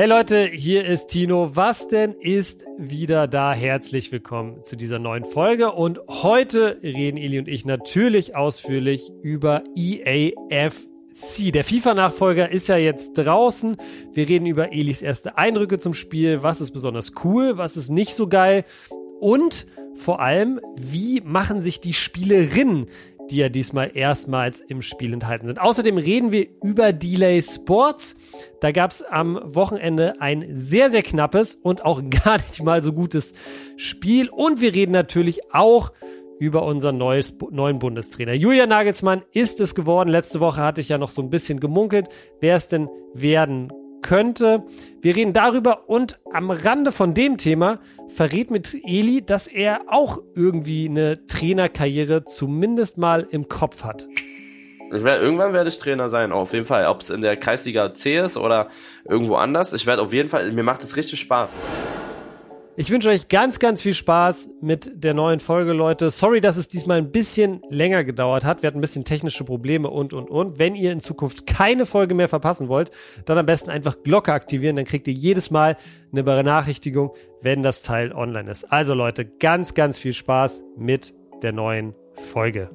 Hey Leute, hier ist Tino. Was denn ist wieder da? Herzlich willkommen zu dieser neuen Folge. Und heute reden Eli und ich natürlich ausführlich über EAFC. Der FIFA-Nachfolger ist ja jetzt draußen. Wir reden über Elis erste Eindrücke zum Spiel. Was ist besonders cool? Was ist nicht so geil? Und vor allem, wie machen sich die Spielerinnen die ja diesmal erstmals im Spiel enthalten sind. Außerdem reden wir über Delay Sports. Da gab es am Wochenende ein sehr, sehr knappes und auch gar nicht mal so gutes Spiel. Und wir reden natürlich auch über unseren neues, neuen Bundestrainer. Julian Nagelsmann ist es geworden. Letzte Woche hatte ich ja noch so ein bisschen gemunkelt, wer es denn werden könnte. Wir reden darüber und am Rande von dem Thema verrät mit Eli, dass er auch irgendwie eine Trainerkarriere zumindest mal im Kopf hat. Ich werde, irgendwann werde ich Trainer sein, auf jeden Fall. Ob es in der Kreisliga C ist oder irgendwo anders. Ich werde auf jeden Fall, mir macht es richtig Spaß. Ich wünsche euch ganz, ganz viel Spaß mit der neuen Folge, Leute. Sorry, dass es diesmal ein bisschen länger gedauert hat. Wir hatten ein bisschen technische Probleme und, und, und. Wenn ihr in Zukunft keine Folge mehr verpassen wollt, dann am besten einfach Glocke aktivieren. Dann kriegt ihr jedes Mal eine Benachrichtigung, wenn das Teil online ist. Also Leute, ganz, ganz viel Spaß mit der neuen Folge.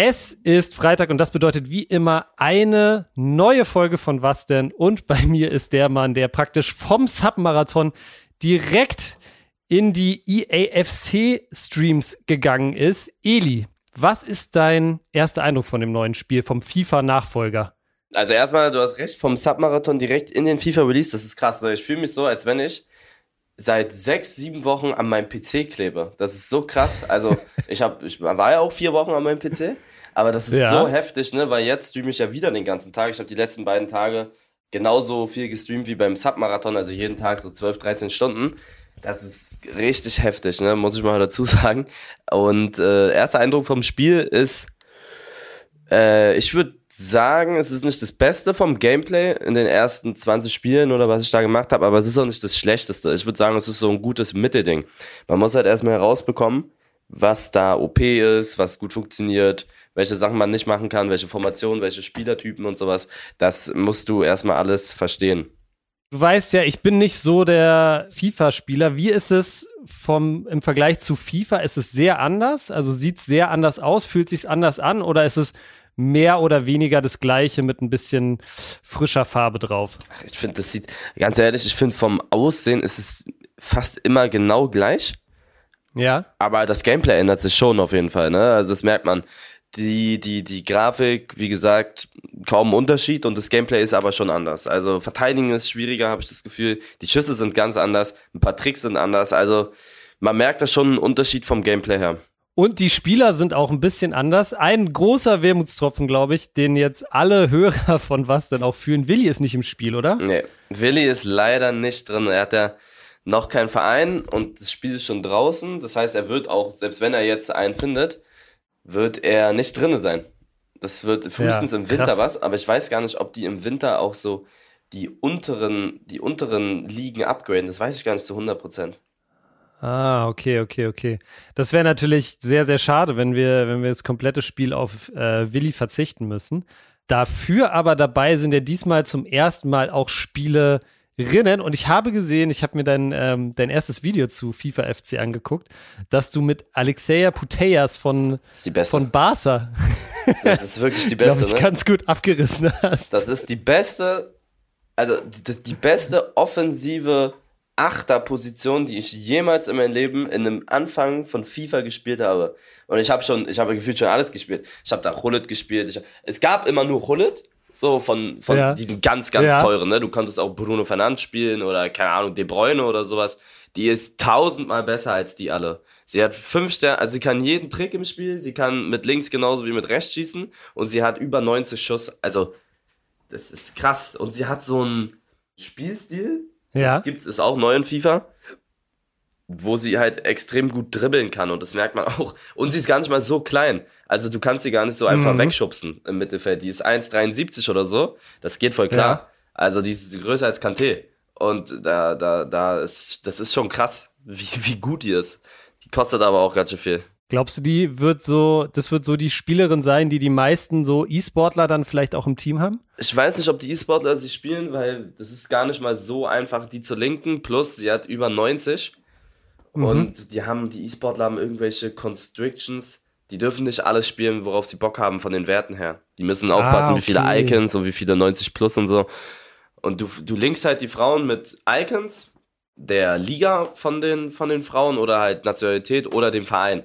Es ist Freitag und das bedeutet wie immer eine neue Folge von Was denn? Und bei mir ist der Mann, der praktisch vom Submarathon direkt in die EAFC-Streams gegangen ist. Eli, was ist dein erster Eindruck von dem neuen Spiel, vom FIFA-Nachfolger? Also erstmal, du hast recht, vom Submarathon direkt in den FIFA-Release, das ist krass. Ich fühle mich so, als wenn ich seit sechs, sieben Wochen an meinem PC klebe. Das ist so krass. Also ich, hab, ich war ja auch vier Wochen an meinem PC. Aber das ist ja. so heftig, ne? Weil jetzt streame ich ja wieder den ganzen Tag. Ich habe die letzten beiden Tage genauso viel gestreamt wie beim Submarathon, also jeden Tag so 12, 13 Stunden. Das ist richtig heftig, ne? Muss ich mal dazu sagen. Und äh, erster Eindruck vom Spiel ist, äh, ich würde sagen, es ist nicht das Beste vom Gameplay in den ersten 20 Spielen oder was ich da gemacht habe, aber es ist auch nicht das Schlechteste. Ich würde sagen, es ist so ein gutes Mittelding. Man muss halt erstmal herausbekommen, was da OP ist, was gut funktioniert, welche Sachen man nicht machen kann, welche Formationen, welche Spielertypen und sowas. Das musst du erstmal alles verstehen. Du weißt ja, ich bin nicht so der FIFA-Spieler. Wie ist es vom, im Vergleich zu FIFA? Ist es sehr anders? Also sieht es sehr anders aus? Fühlt sich anders an? Oder ist es mehr oder weniger das Gleiche mit ein bisschen frischer Farbe drauf? Ich finde, das sieht, ganz ehrlich, ich finde vom Aussehen ist es fast immer genau gleich. Ja. Aber das Gameplay ändert sich schon auf jeden Fall, ne? Also das merkt man die, die, die Grafik, wie gesagt, kaum Unterschied und das Gameplay ist aber schon anders. Also verteidigen ist schwieriger, habe ich das Gefühl. Die Schüsse sind ganz anders, ein paar Tricks sind anders. Also man merkt da schon einen Unterschied vom Gameplay her. Und die Spieler sind auch ein bisschen anders. Ein großer Wermutstropfen, glaube ich, den jetzt alle Hörer von was denn auch fühlen. Willi ist nicht im Spiel, oder? Nee, Willi ist leider nicht drin. Er hat ja noch keinen Verein und das Spiel ist schon draußen. Das heißt, er wird auch, selbst wenn er jetzt einen findet, wird er nicht drinne sein. Das wird frühestens ja, im Winter krass. was, aber ich weiß gar nicht, ob die im Winter auch so die unteren, die unteren Ligen upgraden. Das weiß ich gar nicht zu 100 Prozent. Ah, okay, okay, okay. Das wäre natürlich sehr, sehr schade, wenn wir, wenn wir das komplette Spiel auf äh, Willi verzichten müssen. Dafür aber dabei sind ja diesmal zum ersten Mal auch Spiele, Rinnen und ich habe gesehen, ich habe mir dein, ähm, dein erstes Video zu FIFA FC angeguckt, dass du mit Alexeia Putellas von, von Barca das ist wirklich die beste, ich, ne? ganz gut abgerissen hast. Das ist die beste, also die, die beste offensive Achterposition, die ich jemals in meinem Leben in einem Anfang von FIFA gespielt habe. Und ich habe schon, ich habe gefühlt schon alles gespielt. Ich habe da Hullet gespielt. Ich, es gab immer nur Hullet so von, von ja. diesen ganz, ganz ja. teuren, ne? Du konntest auch Bruno Fernandes spielen oder, keine Ahnung, De Bruyne oder sowas. Die ist tausendmal besser als die alle. Sie hat fünf Sterne, also sie kann jeden Trick im Spiel, sie kann mit links genauso wie mit rechts schießen und sie hat über 90 Schuss. Also, das ist krass. Und sie hat so einen Spielstil. Ja. Das gibt's, ist auch neu in FIFA wo sie halt extrem gut dribbeln kann und das merkt man auch. Und sie ist gar nicht mal so klein. Also du kannst sie gar nicht so einfach mhm. wegschubsen im Mittelfeld. Die ist 1,73 oder so. Das geht voll klar. Ja. Also die ist größer als Kanté. Und da, da, da ist, das ist schon krass, wie, wie gut die ist. Die kostet aber auch ganz schön viel. Glaubst du, die wird so, das wird so die Spielerin sein, die die meisten so E-Sportler dann vielleicht auch im Team haben? Ich weiß nicht, ob die E-Sportler sie spielen, weil das ist gar nicht mal so einfach, die zu linken. Plus, sie hat über 90. Mhm. Und die haben, die E-Sportler haben irgendwelche Constrictions. Die dürfen nicht alles spielen, worauf sie Bock haben von den Werten her. Die müssen aufpassen, ah, okay. wie viele Icons und wie viele 90 plus und so. Und du, du linkst halt die Frauen mit Icons der Liga von den, von den Frauen oder halt Nationalität oder dem Verein.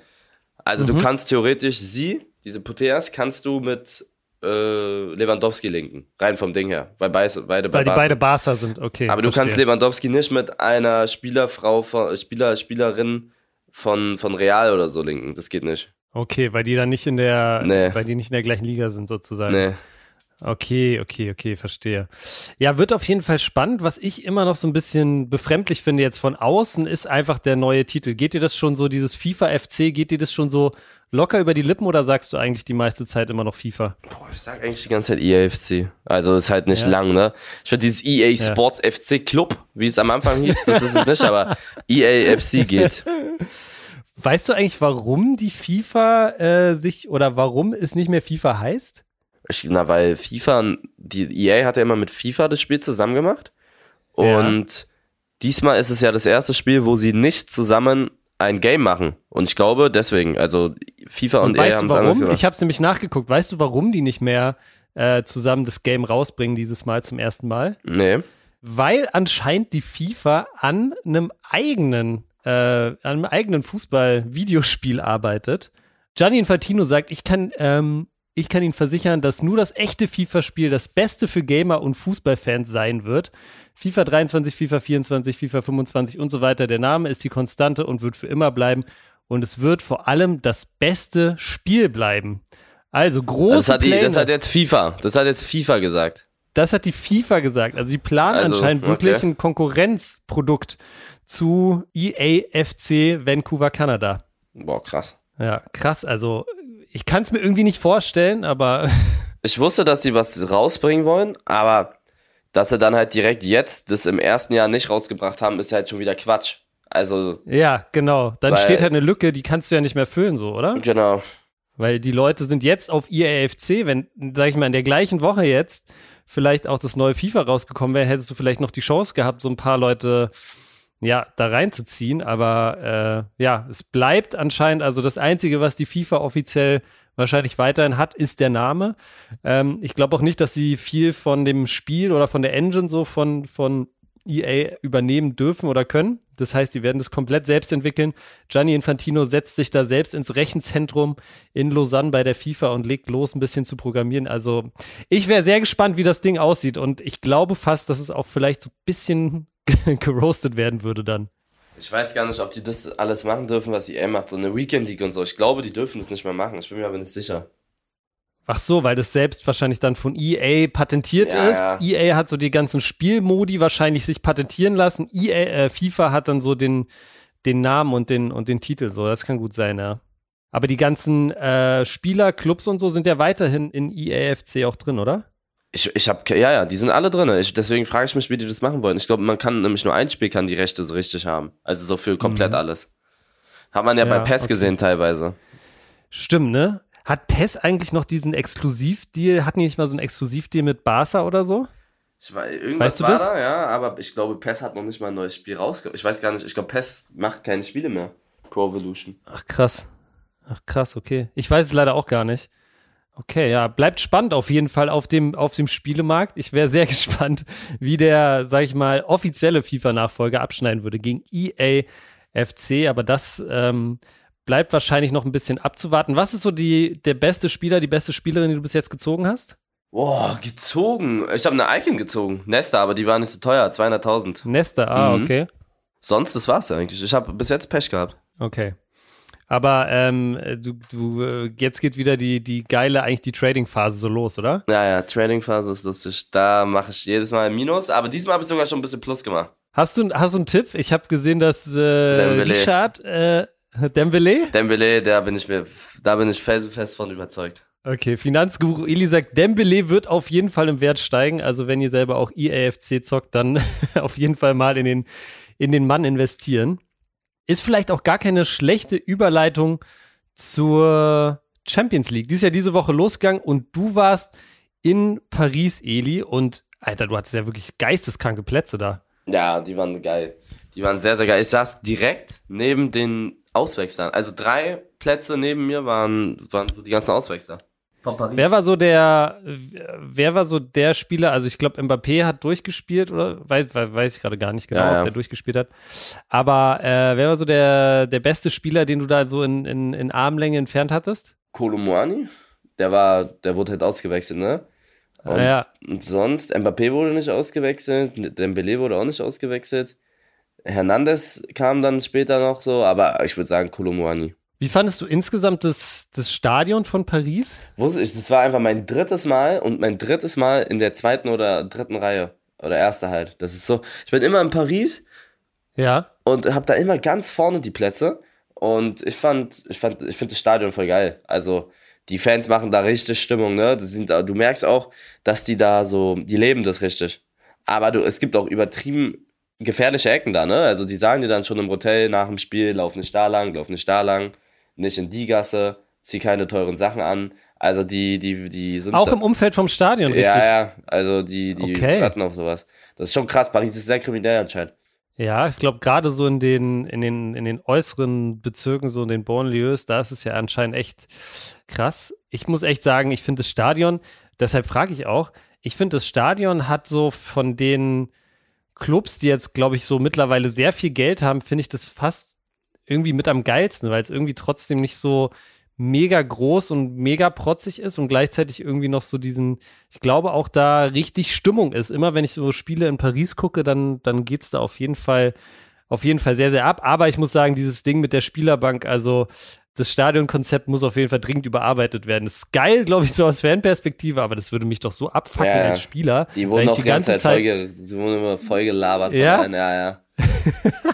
Also mhm. du kannst theoretisch sie, diese Puteas, kannst du mit äh, Lewandowski linken. Rein vom Ding her. Weil beide, beide Weil die Barca. beide Barca sind, okay. Aber du verstehe. kannst Lewandowski nicht mit einer Spielerfrau, von, Spieler, Spielerin von, von Real oder so linken. Das geht nicht. Okay, weil die dann nicht in der, nee. weil die nicht in der gleichen Liga sind sozusagen. Nee. Okay, okay, okay, verstehe. Ja, wird auf jeden Fall spannend. Was ich immer noch so ein bisschen befremdlich finde jetzt von außen, ist einfach der neue Titel. Geht dir das schon so, dieses FIFA FC, geht dir das schon so locker über die Lippen oder sagst du eigentlich die meiste Zeit immer noch FIFA? Boah, ich sag eigentlich die ganze Zeit EA FC. Also ist halt nicht ja. lang, ne? Ich finde dieses EA Sports ja. FC Club, wie es am Anfang hieß, das ist es nicht, aber EA FC geht. Weißt du eigentlich, warum die FIFA äh, sich oder warum es nicht mehr FIFA heißt? Ich, na, weil FIFA, die EA hat ja immer mit FIFA das Spiel zusammen gemacht. Und ja. diesmal ist es ja das erste Spiel, wo sie nicht zusammen ein Game machen. Und ich glaube deswegen, also FIFA und, und EA haben es anders gemacht. Ich habe es nämlich nachgeguckt. Weißt du, warum die nicht mehr äh, zusammen das Game rausbringen dieses Mal zum ersten Mal? Nee. Weil anscheinend die FIFA an einem eigenen, äh, an einem eigenen Fußball-Videospiel arbeitet. Gianni Infantino sagt, ich kann ähm, ich kann Ihnen versichern, dass nur das echte FIFA-Spiel das Beste für Gamer und Fußballfans sein wird. FIFA 23, FIFA 24, FIFA 25 und so weiter. Der Name ist die Konstante und wird für immer bleiben. Und es wird vor allem das beste Spiel bleiben. Also große das hat, die, das hat jetzt FIFA. Das hat jetzt FIFA gesagt. Das hat die FIFA gesagt. Also sie planen also, anscheinend wirklich okay. ein Konkurrenzprodukt zu EAFC Vancouver, Kanada. Boah, krass. Ja, krass. Also ich kann es mir irgendwie nicht vorstellen, aber. ich wusste, dass sie was rausbringen wollen, aber dass sie dann halt direkt jetzt das im ersten Jahr nicht rausgebracht haben, ist halt schon wieder Quatsch. Also. Ja, genau. Dann weil, steht halt eine Lücke, die kannst du ja nicht mehr füllen, so, oder? Genau. Weil die Leute sind jetzt auf IAFC, wenn, sag ich mal, in der gleichen Woche jetzt vielleicht auch das neue FIFA rausgekommen wäre, hättest du vielleicht noch die Chance gehabt, so ein paar Leute ja, da reinzuziehen. Aber äh, ja, es bleibt anscheinend, also das Einzige, was die FIFA offiziell wahrscheinlich weiterhin hat, ist der Name. Ähm, ich glaube auch nicht, dass sie viel von dem Spiel oder von der Engine so von, von EA übernehmen dürfen oder können. Das heißt, sie werden das komplett selbst entwickeln. Gianni Infantino setzt sich da selbst ins Rechenzentrum in Lausanne bei der FIFA und legt los, ein bisschen zu programmieren. Also ich wäre sehr gespannt, wie das Ding aussieht. Und ich glaube fast, dass es auch vielleicht so ein bisschen geroastet werden würde dann. Ich weiß gar nicht, ob die das alles machen dürfen, was EA macht, so eine Weekend League und so. Ich glaube, die dürfen das nicht mehr machen. Ich bin mir aber nicht sicher. Ach so, weil das selbst wahrscheinlich dann von EA patentiert ja, ist. Ja. EA hat so die ganzen Spielmodi wahrscheinlich sich patentieren lassen. EA, äh, FIFA hat dann so den, den Namen und den, und den Titel. So, das kann gut sein, ja. Aber die ganzen äh, Spieler, Clubs und so sind ja weiterhin in EAFC auch drin, oder? Ich, ich habe ja, ja, die sind alle drin. Ich, deswegen frage ich mich, wie die das machen wollen. Ich glaube, man kann nämlich nur ein Spiel kann die Rechte so richtig haben. Also so für komplett mhm. alles. Hat man ja, ja bei PES okay. gesehen teilweise. Stimmt, ne? Hat PES eigentlich noch diesen Exklusivdeal? Hatten die nicht mal so einen Exklusivdeal mit Barca oder so? Ich weiß, irgendwas weißt du war das? da, ja, aber ich glaube, PES hat noch nicht mal ein neues Spiel rausgebracht. Ich weiß gar nicht, ich glaube, PES macht keine Spiele mehr. Pro Evolution. Ach krass. Ach krass, okay. Ich weiß es leider auch gar nicht. Okay, ja, bleibt spannend auf jeden Fall auf dem, auf dem Spielemarkt. Ich wäre sehr gespannt, wie der, sag ich mal, offizielle FIFA-Nachfolger abschneiden würde gegen EA FC, aber das ähm, bleibt wahrscheinlich noch ein bisschen abzuwarten. Was ist so die, der beste Spieler, die beste Spielerin, die du bis jetzt gezogen hast? Boah, gezogen. Ich habe eine Icon gezogen. Nesta, aber die war nicht so teuer, 200.000. Nesta, ah, mhm. okay. Sonst, das war's eigentlich. Ich habe bis jetzt Pech gehabt. Okay. Aber ähm, du, du, äh, jetzt geht wieder die, die geile, eigentlich die Trading-Phase so los, oder? Ja, ja, Trading-Phase ist lustig. Da mache ich jedes Mal ein Minus, aber diesmal habe ich sogar schon ein bisschen Plus gemacht. Hast du, hast du einen Tipp? Ich habe gesehen, dass äh, Richard äh, Dembele? Dembele, da bin ich mir, da bin ich fest, fest von überzeugt. Okay, Finanzguru Eli sagt, Dembele wird auf jeden Fall im Wert steigen. Also wenn ihr selber auch EAFC zockt, dann auf jeden Fall mal in den, in den Mann investieren. Ist vielleicht auch gar keine schlechte Überleitung zur Champions League. Die ist ja diese Woche losgegangen und du warst in Paris, Eli, und Alter, du hattest ja wirklich geisteskranke Plätze da. Ja, die waren geil. Die waren sehr, sehr geil. Ich saß direkt neben den Auswechslern. Also drei Plätze neben mir waren, waren so die ganzen Auswechsler. Wer war so der, wer war so der Spieler? Also ich glaube, Mbappé hat durchgespielt oder weiß, weiß ich gerade gar nicht genau, ja, ja. ob der durchgespielt hat. Aber äh, wer war so der, der beste Spieler, den du da so in, in, in Armlänge entfernt hattest? Kolomuani, der war, der wurde halt ausgewechselt, ne? Und, ja. und sonst, Mbappé wurde nicht ausgewechselt, Dembele wurde auch nicht ausgewechselt. Hernandez kam dann später noch so, aber ich würde sagen Kolomuani. Wie fandest du insgesamt das, das Stadion von Paris? Wusste ich, das war einfach mein drittes Mal und mein drittes Mal in der zweiten oder dritten Reihe. Oder erste halt. Das ist so, ich bin immer in Paris. Ja. Und habe da immer ganz vorne die Plätze. Und ich fand, ich fand, ich finde das Stadion voll geil. Also, die Fans machen da richtig Stimmung, ne? Das sind, du merkst auch, dass die da so, die leben das richtig. Aber du, es gibt auch übertrieben gefährliche Ecken da, ne? Also die sagen dir dann schon im Hotel nach dem Spiel, lauf nicht da lang, lauf nicht da lang nicht in die Gasse, zieh keine teuren Sachen an. Also die, die, die sind. Auch im Umfeld vom Stadion, richtig? Ja, ja. Also die, die okay. hatten auf sowas. Das ist schon krass. Paris ist sehr kriminell anscheinend. Ja, ich glaube, gerade so in den, in, den, in den äußeren Bezirken, so in den Bonlieus, da ist es ja anscheinend echt krass. Ich muss echt sagen, ich finde das Stadion, deshalb frage ich auch, ich finde, das Stadion hat so von den Clubs, die jetzt, glaube ich, so mittlerweile sehr viel Geld haben, finde ich das fast irgendwie mit am geilsten, weil es irgendwie trotzdem nicht so mega groß und mega protzig ist und gleichzeitig irgendwie noch so diesen, ich glaube auch da richtig Stimmung ist. Immer wenn ich so Spiele in Paris gucke, dann, dann geht's da auf jeden Fall, auf jeden Fall sehr, sehr ab. Aber ich muss sagen, dieses Ding mit der Spielerbank, also das Stadionkonzept muss auf jeden Fall dringend überarbeitet werden. Das ist geil, glaube ich, so aus Fanperspektive, aber das würde mich doch so abfacken ja, als Spieler. Die wurden auch die ganze Zeit, Zeit voll, die wurden immer voll gelabert. Ja, ja, ja.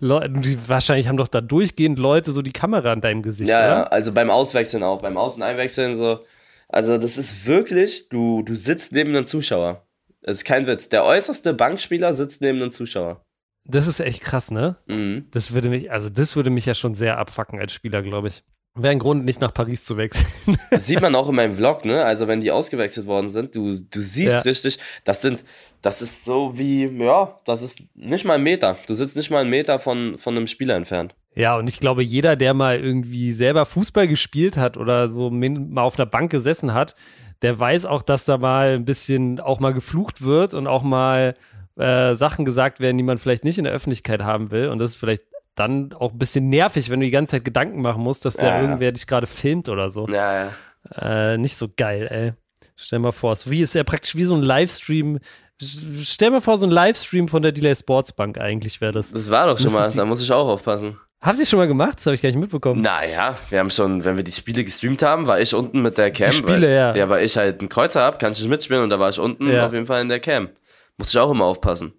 Leute, die wahrscheinlich haben doch da durchgehend Leute so die Kamera an deinem Gesicht, ja, oder? Ja, also beim Auswechseln auch, beim Außeneinwechseln so. Also das ist wirklich, du, du sitzt neben einem Zuschauer. Das ist kein Witz. Der äußerste Bankspieler sitzt neben einem Zuschauer. Das ist echt krass, ne? Mhm. Das würde mich, also das würde mich ja schon sehr abfacken als Spieler, glaube ich. Wäre ein Grund, nicht nach Paris zu wechseln. Das sieht man auch in meinem Vlog, ne? Also wenn die ausgewechselt worden sind, du, du siehst ja. richtig, das sind, das ist so wie, ja, das ist nicht mal ein Meter. Du sitzt nicht mal einen Meter von, von einem Spieler entfernt. Ja, und ich glaube, jeder, der mal irgendwie selber Fußball gespielt hat oder so mal auf einer Bank gesessen hat, der weiß auch, dass da mal ein bisschen auch mal geflucht wird und auch mal äh, Sachen gesagt werden, die man vielleicht nicht in der Öffentlichkeit haben will. Und das ist vielleicht dann auch ein bisschen nervig, wenn du die ganze Zeit Gedanken machen musst, dass ja, ja irgendwer dich gerade filmt oder so. Ja, ja. Äh, nicht so geil, ey. Stell mal vor, so wie ist ja praktisch wie so ein Livestream. Stell mir vor, so ein Livestream von der Delay Sports Bank eigentlich wäre das. Das war doch schon mal, da muss ich auch aufpassen. Habt ihr schon mal gemacht? Das habe ich gar nicht mitbekommen. Naja, wir haben schon, wenn wir die Spiele gestreamt haben, war ich unten mit der Cam. Die Spiele, ich, ja. Ja, weil ich halt einen Kreuzer habe, kann ich nicht mitspielen und da war ich unten ja. auf jeden Fall in der Cam. Muss ich auch immer aufpassen.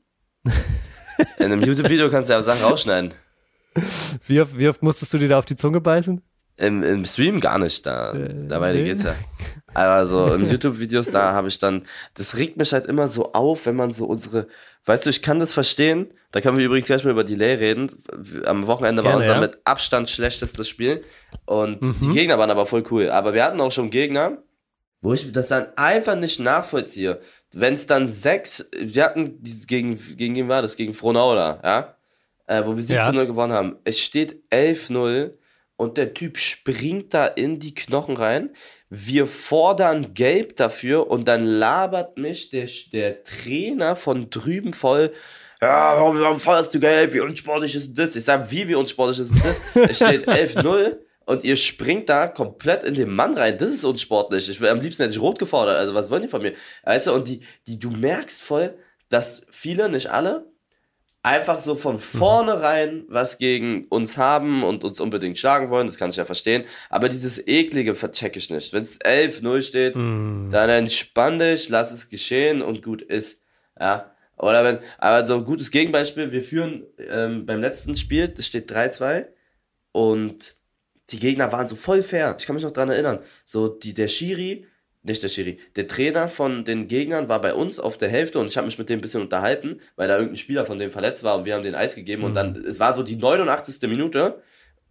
in einem YouTube-Video kannst du ja Sachen rausschneiden. Wie oft, wie oft musstest du dir da auf die Zunge beißen? Im, im Stream gar nicht, da, äh, dabei nee. geht's ja. Aber so in YouTube-Videos, da habe ich dann, das regt mich halt immer so auf, wenn man so unsere, weißt du, ich kann das verstehen, da können wir übrigens gleich mal über Delay reden. Am Wochenende Gerne, war unser ja. mit Abstand schlechtestes Spiel und mhm. die Gegner waren aber voll cool. Aber wir hatten auch schon Gegner, wo ich das dann einfach nicht nachvollziehe. Wenn es dann sechs, wir hatten gegen, gegen wen war das? Gegen Frohnauer, ja? Äh, wo wir 17-0 ja. gewonnen haben. Es steht 11-0 und der Typ springt da in die Knochen rein. Wir fordern gelb dafür und dann labert mich der, der Trainer von drüben voll. Ja, warum, warum forderst du gelb? Wie unsportlich ist das? Ich sag, wie, wie unsportlich ist das? es steht 11-0 und ihr springt da komplett in den Mann rein. Das ist unsportlich. Ich will am liebsten hätte ich rot gefordert. Also, was wollen die von mir? Weißt du, und die, die, du merkst voll, dass viele, nicht alle, einfach so von vornherein was gegen uns haben und uns unbedingt schlagen wollen, das kann ich ja verstehen. Aber dieses eklige vercheck ich nicht. Wenn es 11-0 steht, mm. dann entspann dich, lass es geschehen und gut ist. Ja. Oder wenn, aber so ein gutes Gegenbeispiel, wir führen ähm, beim letzten Spiel, das steht 3-2 und die Gegner waren so voll fair. Ich kann mich noch dran erinnern. So, die, der Schiri nicht der Schiri, der Trainer von den Gegnern war bei uns auf der Hälfte und ich habe mich mit dem ein bisschen unterhalten, weil da irgendein Spieler von dem verletzt war und wir haben den Eis gegeben mhm. und dann, es war so die 89. Minute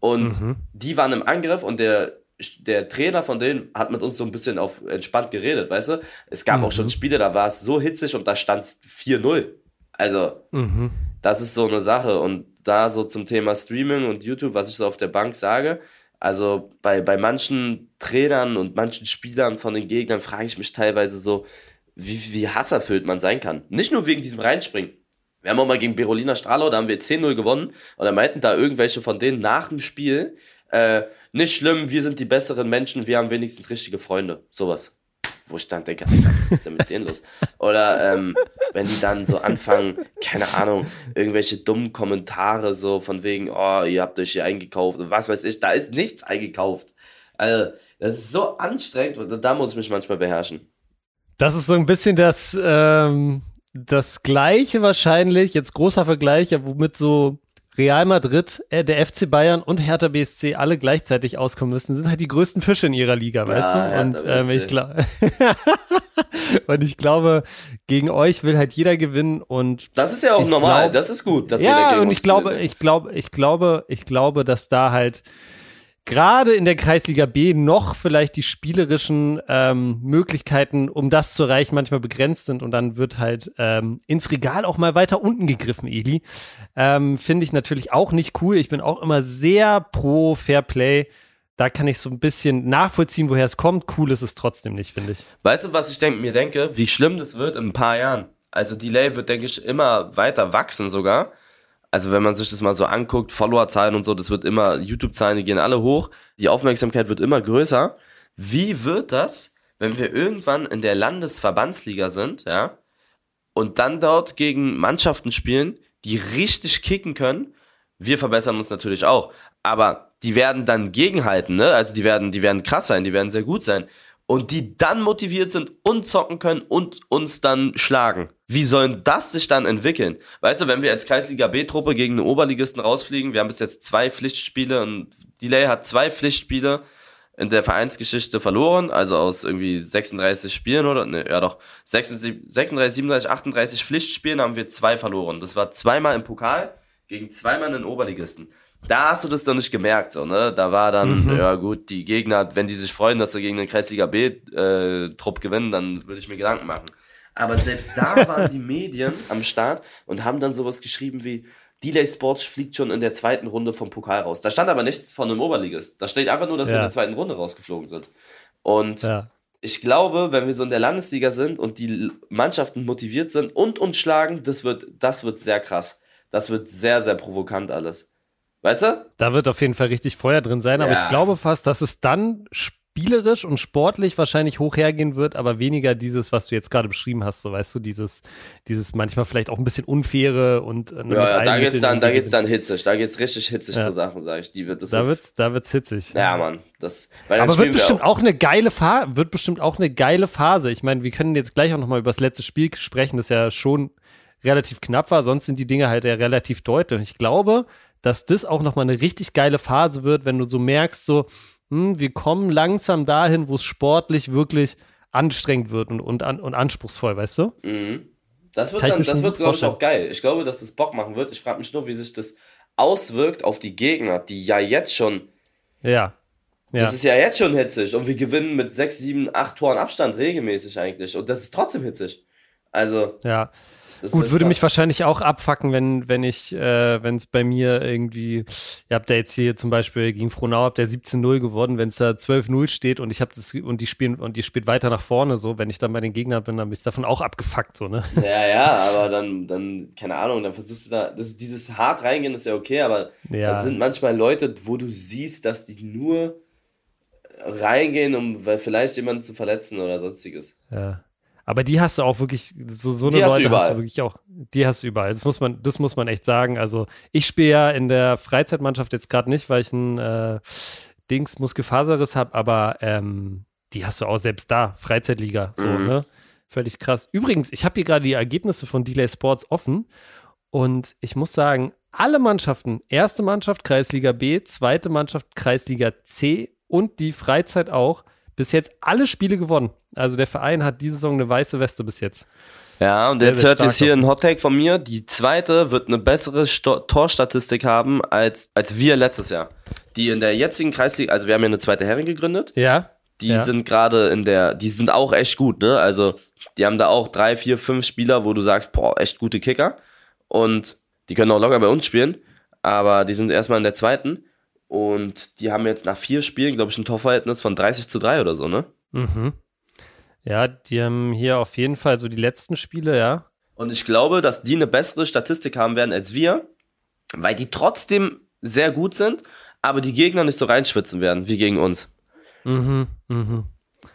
Und mhm. die waren im Angriff und der, der Trainer von denen hat mit uns so ein bisschen auf entspannt geredet, weißt du? Es gab mhm. auch schon mhm. Spiele, da war es so hitzig und da stand es 4-0. Also, mhm. das ist so eine Sache. Und da so zum Thema Streaming und YouTube, was ich so auf der Bank sage, also bei, bei manchen Trainern und manchen Spielern von den Gegnern frage ich mich teilweise so, wie, wie hasserfüllt man sein kann. Nicht nur wegen diesem Reinspringen. Wir haben auch mal gegen Berolina Stralau, da haben wir 10-0 gewonnen und da meinten da irgendwelche von denen nach dem Spiel, äh, nicht schlimm, wir sind die besseren Menschen, wir haben wenigstens richtige Freunde. Sowas. Wo ich dann denke, was ist denn mit denen los? Oder ähm, wenn die dann so anfangen, keine Ahnung, irgendwelche dummen Kommentare so von wegen, oh, ihr habt euch hier eingekauft und was weiß ich, da ist nichts eingekauft. Also, das ist so anstrengend und da muss ich mich manchmal beherrschen. Das ist so ein bisschen das, ähm, das Gleiche wahrscheinlich, jetzt großer Vergleich, womit so Real Madrid, äh, der FC Bayern und Hertha BSC alle gleichzeitig auskommen müssen, sind halt die größten Fische in ihrer Liga, weißt ja, du? Und ähm, ich glaube, und ich glaube, gegen euch will halt jeder gewinnen und das ist ja auch normal, glaub, das ist gut, dass ja und ich glaube, ich glaube, ich glaube, ich glaube, dass da halt gerade in der Kreisliga B noch vielleicht die spielerischen ähm, Möglichkeiten, um das zu erreichen, manchmal begrenzt sind und dann wird halt ähm, ins Regal auch mal weiter unten gegriffen, Eli. Ähm, Finde ich natürlich auch nicht cool. Ich bin auch immer sehr pro Fairplay. Da kann ich so ein bisschen nachvollziehen, woher es kommt. Cool ist es trotzdem nicht, finde ich. Weißt du, was ich denk, mir denke? Wie schlimm das wird in ein paar Jahren. Also Delay wird, denke ich, immer weiter wachsen sogar also wenn man sich das mal so anguckt, Followerzahlen und so, das wird immer, YouTube-Zahlen, die gehen alle hoch, die Aufmerksamkeit wird immer größer. Wie wird das, wenn wir irgendwann in der Landesverbandsliga sind, ja, und dann dort gegen Mannschaften spielen, die richtig kicken können? Wir verbessern uns natürlich auch, aber die werden dann gegenhalten, ne? Also die werden, die werden krass sein, die werden sehr gut sein und die dann motiviert sind und zocken können und uns dann schlagen. Wie soll das sich dann entwickeln? Weißt du, wenn wir als Kreisliga B-Truppe gegen einen Oberligisten rausfliegen, wir haben bis jetzt zwei Pflichtspiele und Delay hat zwei Pflichtspiele in der Vereinsgeschichte verloren, also aus irgendwie 36 Spielen oder, ne, ja doch, 36, 37, 38 Pflichtspielen haben wir zwei verloren. Das war zweimal im Pokal gegen zweimal einen Oberligisten da hast du das doch nicht gemerkt, so, ne? Da war dann, mhm. ja gut, die Gegner, wenn die sich freuen, dass sie gegen den Kreisliga B-Trupp äh, gewinnen, dann würde ich mir Gedanken machen. Aber selbst da waren die Medien am Start und haben dann sowas geschrieben wie, Delay Sports fliegt schon in der zweiten Runde vom Pokal raus. Da stand aber nichts von einem Oberligist. Da steht einfach nur, dass ja. wir in der zweiten Runde rausgeflogen sind. Und ja. ich glaube, wenn wir so in der Landesliga sind und die Mannschaften motiviert sind und uns schlagen, das wird, das wird sehr krass. Das wird sehr, sehr provokant alles. Weißt du? Da wird auf jeden Fall richtig Feuer drin sein, aber ja. ich glaube fast, dass es dann spielerisch und sportlich wahrscheinlich hoch hergehen wird, aber weniger dieses, was du jetzt gerade beschrieben hast, so weißt du, dieses, dieses manchmal vielleicht auch ein bisschen unfaire und äh, ja, ja da geht's dann, da geht's dann hitzig, da geht's richtig hitzig ja. zur Sache, sag ich. Die wird das da wird's, da wird's hitzig. Ja, Mann, das. aber wird bestimmt auch. auch. eine geile Phase, wird bestimmt auch eine geile Phase. Ich meine, wir können jetzt gleich auch noch mal über das letzte Spiel sprechen, das ja schon relativ knapp war. Sonst sind die Dinge halt ja relativ deutlich. Und ich glaube, dass das auch nochmal eine richtig geile Phase wird, wenn du so merkst, so, hm, wir kommen langsam dahin, wo es sportlich wirklich anstrengend wird und, und, und anspruchsvoll, weißt du? Mhm. Das wird, dann, das wird glaube ich, auch geil. Ich glaube, dass das Bock machen wird. Ich frage mich nur, wie sich das auswirkt auf die Gegner, die ja jetzt schon. Ja. ja. Das ist ja jetzt schon hitzig und wir gewinnen mit 6, 7, 8 Toren Abstand regelmäßig eigentlich. Und das ist trotzdem hitzig. Also. Ja. Das Gut, würde mich wahrscheinlich auch abfacken, wenn, wenn ich, äh, wenn es bei mir irgendwie, ihr habt ja jetzt hier zum Beispiel gegen Frohnau, habt ihr 17-0 geworden, wenn es da 12-0 steht und ich habe das und die spielen und die spielt weiter nach vorne, so, wenn ich dann bei den Gegnern bin, dann bin ich davon auch abgefuckt, so, ne? Ja, ja, aber dann, dann, keine Ahnung, dann versuchst du da, das, dieses hart reingehen ist ja okay, aber ja. da sind manchmal Leute, wo du siehst, dass die nur reingehen, um vielleicht jemanden zu verletzen oder sonstiges. Ja. Aber die hast du auch wirklich, so, so eine die Leute hast, hast, du wirklich auch, die hast du überall. Das muss man, das muss man echt sagen. Also ich spiele ja in der Freizeitmannschaft jetzt gerade nicht, weil ich ein äh, Dings Muskelfaserriss habe, aber ähm, die hast du auch selbst da, Freizeitliga, so, mhm. ne? Völlig krass. Übrigens, ich habe hier gerade die Ergebnisse von Delay Sports offen und ich muss sagen, alle Mannschaften, erste Mannschaft Kreisliga B, zweite Mannschaft Kreisliga C und die Freizeit auch, bis jetzt alle Spiele gewonnen. Also der Verein hat diese Saison eine weiße Weste bis jetzt. Ja, und sehr, jetzt hört jetzt hier ein Hottake von mir. Die zweite wird eine bessere Sto Torstatistik haben als, als wir letztes Jahr. Die in der jetzigen Kreisliga, also wir haben ja eine zweite Herren gegründet. Ja. Die ja. sind gerade in der, die sind auch echt gut, ne? Also die haben da auch drei, vier, fünf Spieler, wo du sagst, boah, echt gute Kicker. Und die können auch locker bei uns spielen. Aber die sind erstmal in der zweiten. Und die haben jetzt nach vier Spielen, glaube ich, ein Torverhältnis von 30 zu 3 oder so, ne? Mhm. Ja, die haben hier auf jeden Fall so die letzten Spiele, ja. Und ich glaube, dass die eine bessere Statistik haben werden als wir, weil die trotzdem sehr gut sind, aber die Gegner nicht so reinschwitzen werden wie gegen uns. Mhm, mhm.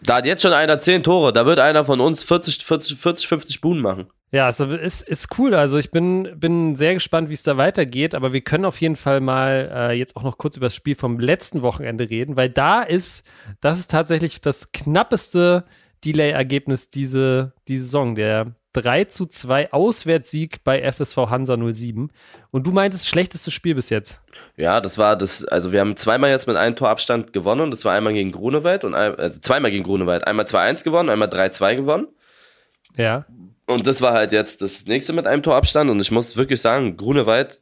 Da hat jetzt schon einer 10 Tore, da wird einer von uns 40, 40, 40 50 Buhnen machen. Ja, also ist, ist cool. Also ich bin, bin sehr gespannt, wie es da weitergeht, aber wir können auf jeden Fall mal äh, jetzt auch noch kurz über das Spiel vom letzten Wochenende reden, weil da ist, das ist tatsächlich das knappeste Delay-Ergebnis diese, diese Saison. Der 3 zu 2 Auswärtssieg bei FSV Hansa 07. Und du meintest, schlechtestes Spiel bis jetzt. Ja, das war das, also wir haben zweimal jetzt mit einem Torabstand gewonnen. Das war einmal gegen Grunewald und ein, also zweimal gegen Grunewald. Einmal 2-1 gewonnen, einmal 3-2 gewonnen. Ja. Und das war halt jetzt das nächste mit einem Torabstand. Und ich muss wirklich sagen, Grunewald,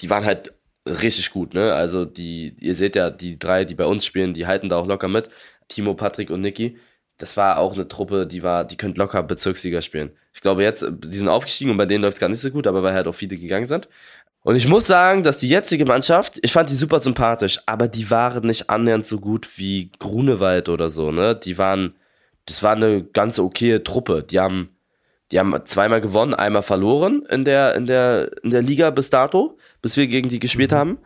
die waren halt richtig gut, ne? Also die, ihr seht ja, die drei, die bei uns spielen, die halten da auch locker mit. Timo, Patrick und Niki das war auch eine Truppe, die war, die könnte locker Bezirksliga spielen. Ich glaube jetzt, die sind aufgestiegen und bei denen läuft es gar nicht so gut, aber weil halt auch viele gegangen sind. Und ich muss sagen, dass die jetzige Mannschaft, ich fand die super sympathisch, aber die waren nicht annähernd so gut wie Grunewald oder so, ne? Die waren, das war eine ganz okaye Truppe. Die haben, die haben zweimal gewonnen, einmal verloren in der, in der, in der Liga bis dato, bis wir gegen die gespielt mhm. haben.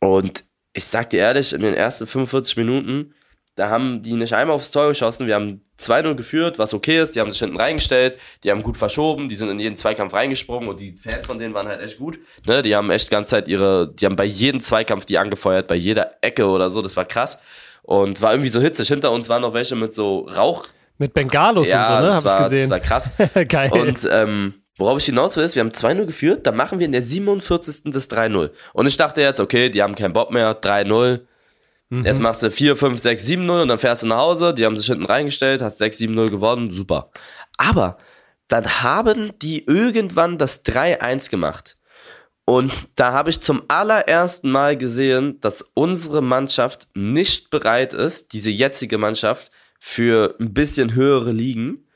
Und ich sag dir ehrlich, in den ersten 45 Minuten, da haben die nicht einmal aufs Tor geschossen. Wir haben 2-0 geführt, was okay ist. Die haben sich hinten reingestellt, die haben gut verschoben, die sind in jeden Zweikampf reingesprungen und die Fans von denen waren halt echt gut. Ne? Die haben echt ganze Zeit ihre, die haben bei jedem Zweikampf die angefeuert, bei jeder Ecke oder so. Das war krass. Und war irgendwie so hitzig. Hinter uns waren noch welche mit so Rauch. Mit Bengalos ja, und so, ne? Hab war, ich gesehen. Das war krass. Geil. Und ähm, Worauf ich hinaus will, ist, wir haben 2-0 geführt, dann machen wir in der 47. das 3-0. Und ich dachte jetzt, okay, die haben keinen Bock mehr, 3-0, Mhm. Jetzt machst du 4, 5, 6, 7, 0 und dann fährst du nach Hause. Die haben sich hinten reingestellt, hast 6, 7, 0 gewonnen, super. Aber dann haben die irgendwann das 3-1 gemacht. Und da habe ich zum allerersten Mal gesehen, dass unsere Mannschaft nicht bereit ist, diese jetzige Mannschaft, für ein bisschen höhere Ligen,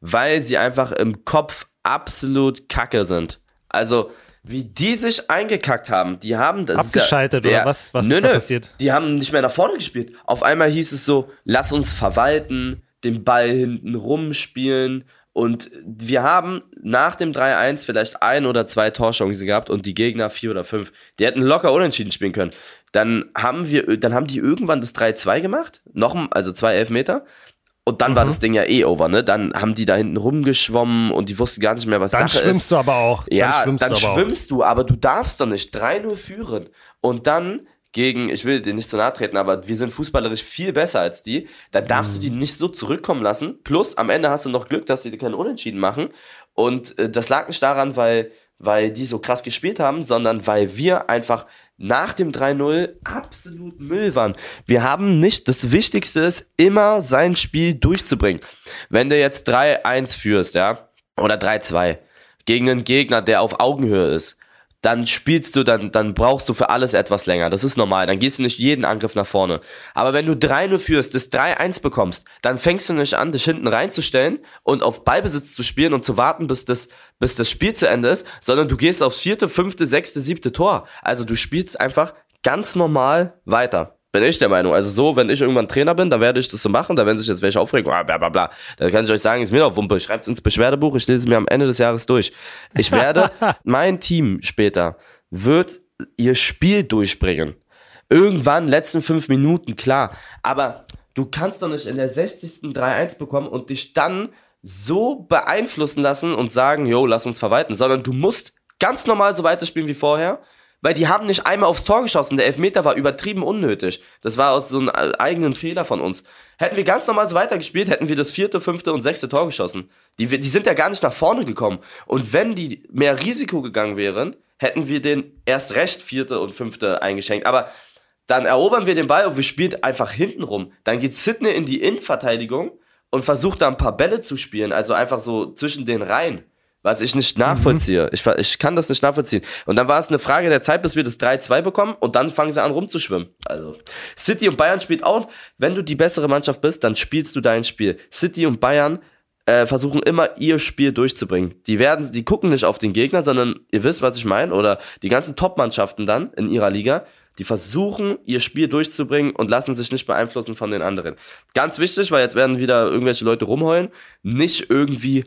weil sie einfach im Kopf absolut kacke sind. Also, wie die sich eingekackt haben. Die haben das. Abgeschaltet ja, der, oder was? Was nö, ist da passiert? Die haben nicht mehr nach vorne gespielt. Auf einmal hieß es so: Lass uns verwalten, den Ball hinten rumspielen. Und wir haben nach dem 3-1 vielleicht ein oder zwei Torchancen gehabt und die Gegner vier oder fünf. Die hätten locker unentschieden spielen können. Dann haben wir, dann haben die irgendwann das 3-2 gemacht. Noch, also zwei Elfmeter. Und dann mhm. war das Ding ja eh over, ne? Dann haben die da hinten rumgeschwommen und die wussten gar nicht mehr, was dann Sache ist. Dann schwimmst du aber auch. Dann ja, schwimmst dann du schwimmst auch. du, aber du darfst doch nicht 3-0 führen. Und dann gegen, ich will dir nicht zu nahe treten, aber wir sind fußballerisch viel besser als die. Da darfst mhm. du die nicht so zurückkommen lassen. Plus, am Ende hast du noch Glück, dass sie keinen Unentschieden machen. Und äh, das lag nicht daran, weil, weil die so krass gespielt haben, sondern weil wir einfach nach dem 3-0 absolut Müll waren. Wir haben nicht, das Wichtigste ist, immer sein Spiel durchzubringen. Wenn du jetzt 3-1 führst, ja, oder 3-2, gegen einen Gegner, der auf Augenhöhe ist, dann spielst du, dann, dann brauchst du für alles etwas länger. Das ist normal. Dann gehst du nicht jeden Angriff nach vorne. Aber wenn du 3-0 führst, das 3-1 bekommst, dann fängst du nicht an, dich hinten reinzustellen und auf Ballbesitz zu spielen und zu warten, bis das, bis das Spiel zu Ende ist, sondern du gehst aufs vierte, fünfte, sechste, siebte Tor. Also du spielst einfach ganz normal weiter. Bin ich der Meinung. Also so, wenn ich irgendwann Trainer bin, dann werde ich das so machen. Da werden sich jetzt welche aufregen, bla bla bla. Da kann ich euch sagen, ist mir doch Wumpe. Schreibt es ins Beschwerdebuch, ich lese es mir am Ende des Jahres durch. Ich werde, mein Team später wird ihr Spiel durchbringen. Irgendwann, letzten fünf Minuten, klar. Aber du kannst doch nicht in der 60. 3-1 bekommen und dich dann so beeinflussen lassen und sagen, jo, lass uns verwalten, sondern du musst ganz normal so weiterspielen wie vorher weil die haben nicht einmal aufs Tor geschossen. Der Elfmeter war übertrieben unnötig. Das war aus so einem eigenen Fehler von uns. Hätten wir ganz normal so weitergespielt, hätten wir das vierte, fünfte und sechste Tor geschossen. Die, die sind ja gar nicht nach vorne gekommen. Und wenn die mehr Risiko gegangen wären, hätten wir den erst recht vierte und fünfte eingeschenkt. Aber Dann erobern wir den Ball und wir spielen einfach hinten rum. Dann geht Sidney in die Innenverteidigung und versucht da ein paar Bälle zu spielen, also einfach so zwischen den Reihen. Was ich nicht nachvollziehe. Mhm. Ich, ich kann das nicht nachvollziehen. Und dann war es eine Frage der Zeit, bis wir das 3-2 bekommen und dann fangen sie an rumzuschwimmen. Also City und Bayern spielt auch, wenn du die bessere Mannschaft bist, dann spielst du dein Spiel. City und Bayern äh, versuchen immer ihr Spiel durchzubringen. Die werden, die gucken nicht auf den Gegner, sondern ihr wisst, was ich meine, oder die ganzen Top-Mannschaften dann in ihrer Liga, die versuchen, ihr Spiel durchzubringen und lassen sich nicht beeinflussen von den anderen. Ganz wichtig, weil jetzt werden wieder irgendwelche Leute rumheulen, nicht irgendwie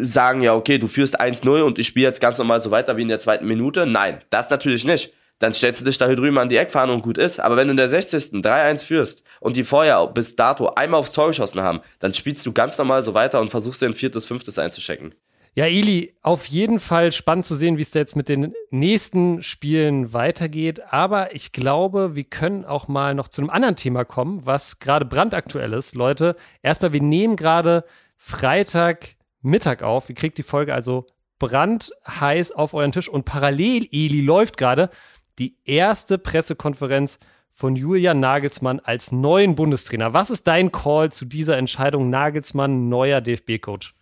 sagen, ja, okay, du führst 1-0 und ich spiele jetzt ganz normal so weiter wie in der zweiten Minute. Nein, das natürlich nicht. Dann stellst du dich da drüben an die Eckfahne und gut ist. Aber wenn du in der 60. 3-1 führst und die vorher bis dato einmal aufs Tor geschossen haben, dann spielst du ganz normal so weiter und versuchst dir ein viertes, fünftes einzuschecken. Ja, Eli, auf jeden Fall spannend zu sehen, wie es da jetzt mit den nächsten Spielen weitergeht. Aber ich glaube, wir können auch mal noch zu einem anderen Thema kommen, was gerade brandaktuell ist. Leute, erstmal, wir nehmen gerade Freitag Mittag auf. Ihr kriegt die Folge also brandheiß auf euren Tisch und parallel, Eli, läuft gerade die erste Pressekonferenz von Julian Nagelsmann als neuen Bundestrainer. Was ist dein Call zu dieser Entscheidung, Nagelsmann neuer DFB-Coach?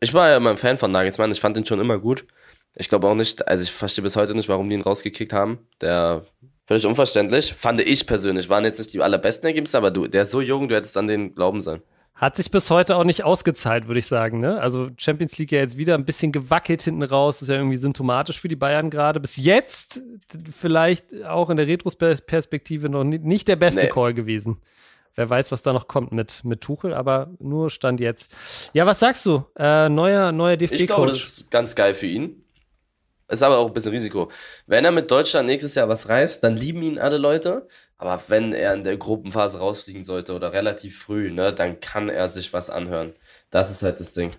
Ich war ja immer ein Fan von Nagelsmann. Ich fand ihn schon immer gut. Ich glaube auch nicht, also ich verstehe bis heute nicht, warum die ihn rausgekickt haben. Der völlig unverständlich. Fand ich persönlich. Waren jetzt nicht die allerbesten Ergebnisse, aber du, der ist so jung, du hättest an den glauben sollen. Hat sich bis heute auch nicht ausgezahlt, würde ich sagen. Ne? Also Champions League ja jetzt wieder ein bisschen gewackelt hinten raus. ist ja irgendwie symptomatisch für die Bayern gerade. Bis jetzt vielleicht auch in der Retrospektive noch nicht der beste nee. Call gewesen. Wer weiß, was da noch kommt mit, mit Tuchel, aber nur Stand jetzt. Ja, was sagst du? Äh, neuer neuer DFB-Coach. Ich glaube, das ist ganz geil für ihn. Ist aber auch ein bisschen Risiko. Wenn er mit Deutschland nächstes Jahr was reißt, dann lieben ihn alle Leute. Aber wenn er in der Gruppenphase rausfliegen sollte oder relativ früh, ne, dann kann er sich was anhören. Das ist halt das Ding.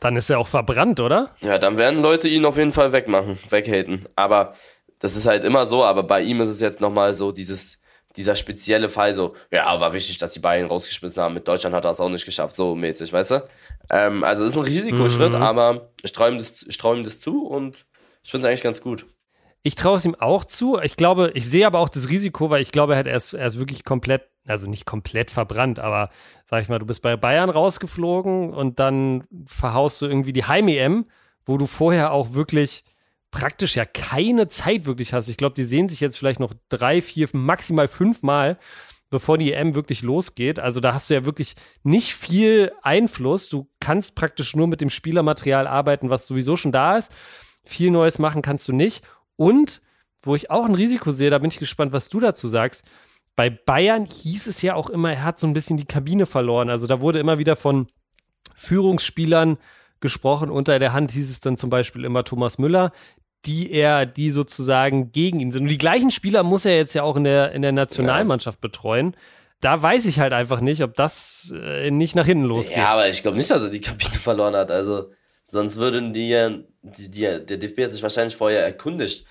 Dann ist er auch verbrannt, oder? Ja, dann werden Leute ihn auf jeden Fall wegmachen, weghaten. Aber das ist halt immer so, aber bei ihm ist es jetzt nochmal so dieses, dieser spezielle Fall so, ja, war wichtig, dass die Bayern rausgeschmissen haben. Mit Deutschland hat er es auch nicht geschafft, so mäßig, weißt du? Ähm, also ist ein Risikoschritt, mhm. aber ich ihm, das, trau ihm das zu und ich finde es eigentlich ganz gut. Ich traue es ihm auch zu. Ich glaube, ich sehe aber auch das Risiko, weil ich glaube, er, ist, er ist wirklich komplett, also nicht komplett verbrannt, aber sag ich mal, du bist bei Bayern rausgeflogen und dann verhaust du irgendwie die Heim-EM, wo du vorher auch wirklich praktisch ja keine Zeit wirklich hast. Ich glaube, die sehen sich jetzt vielleicht noch drei, vier, maximal fünf Mal, bevor die EM wirklich losgeht. Also da hast du ja wirklich nicht viel Einfluss. Du kannst praktisch nur mit dem Spielermaterial arbeiten, was sowieso schon da ist. Viel Neues machen kannst du nicht. Und wo ich auch ein Risiko sehe, da bin ich gespannt, was du dazu sagst. Bei Bayern hieß es ja auch immer, er hat so ein bisschen die Kabine verloren. Also da wurde immer wieder von Führungsspielern gesprochen. Unter der Hand hieß es dann zum Beispiel immer Thomas Müller, die er, die sozusagen gegen ihn sind. Und die gleichen Spieler muss er jetzt ja auch in der, in der Nationalmannschaft betreuen. Da weiß ich halt einfach nicht, ob das äh, nicht nach hinten losgeht. Ja, aber ich glaube nicht, dass er die Kabine verloren hat. Also Sonst würden die ja, die, die, der DFB hat sich wahrscheinlich vorher erkundigt.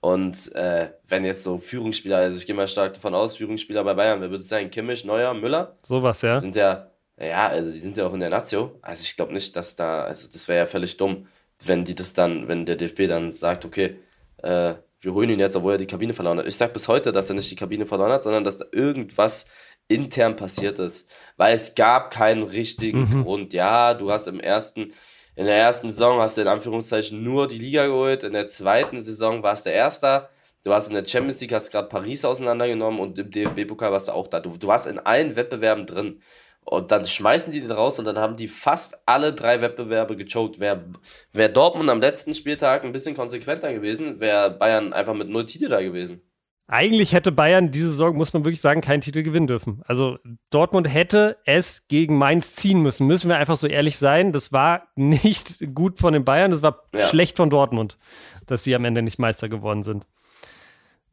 Und äh, wenn jetzt so Führungsspieler, also ich gehe mal stark davon aus, Führungsspieler bei Bayern, wer würde es sein? Kimmich, Neuer, Müller? Sowas, ja. Die sind ja, ja, also die sind ja auch in der Nazio. Also ich glaube nicht, dass da, also das wäre ja völlig dumm, wenn die das dann, wenn der DFB dann sagt, okay, äh, wir holen ihn jetzt, obwohl er die Kabine verloren hat. Ich sage bis heute, dass er nicht die Kabine verloren hat, sondern dass da irgendwas intern passiert ist. Weil es gab keinen richtigen mhm. Grund. Ja, du hast im ersten, in der ersten Saison hast du in Anführungszeichen nur die Liga geholt, in der zweiten Saison warst du Erster. Du warst in der Champions League, hast gerade Paris auseinandergenommen und im DFB-Pokal warst du auch da. Du, du warst in allen Wettbewerben drin. Und dann schmeißen die den raus und dann haben die fast alle drei Wettbewerbe gechoked. Wäre wär Dortmund am letzten Spieltag ein bisschen konsequenter gewesen, wäre Bayern einfach mit null Titel da gewesen. Eigentlich hätte Bayern diese Saison, muss man wirklich sagen, keinen Titel gewinnen dürfen. Also Dortmund hätte es gegen Mainz ziehen müssen. Müssen wir einfach so ehrlich sein. Das war nicht gut von den Bayern, das war ja. schlecht von Dortmund, dass sie am Ende nicht Meister geworden sind.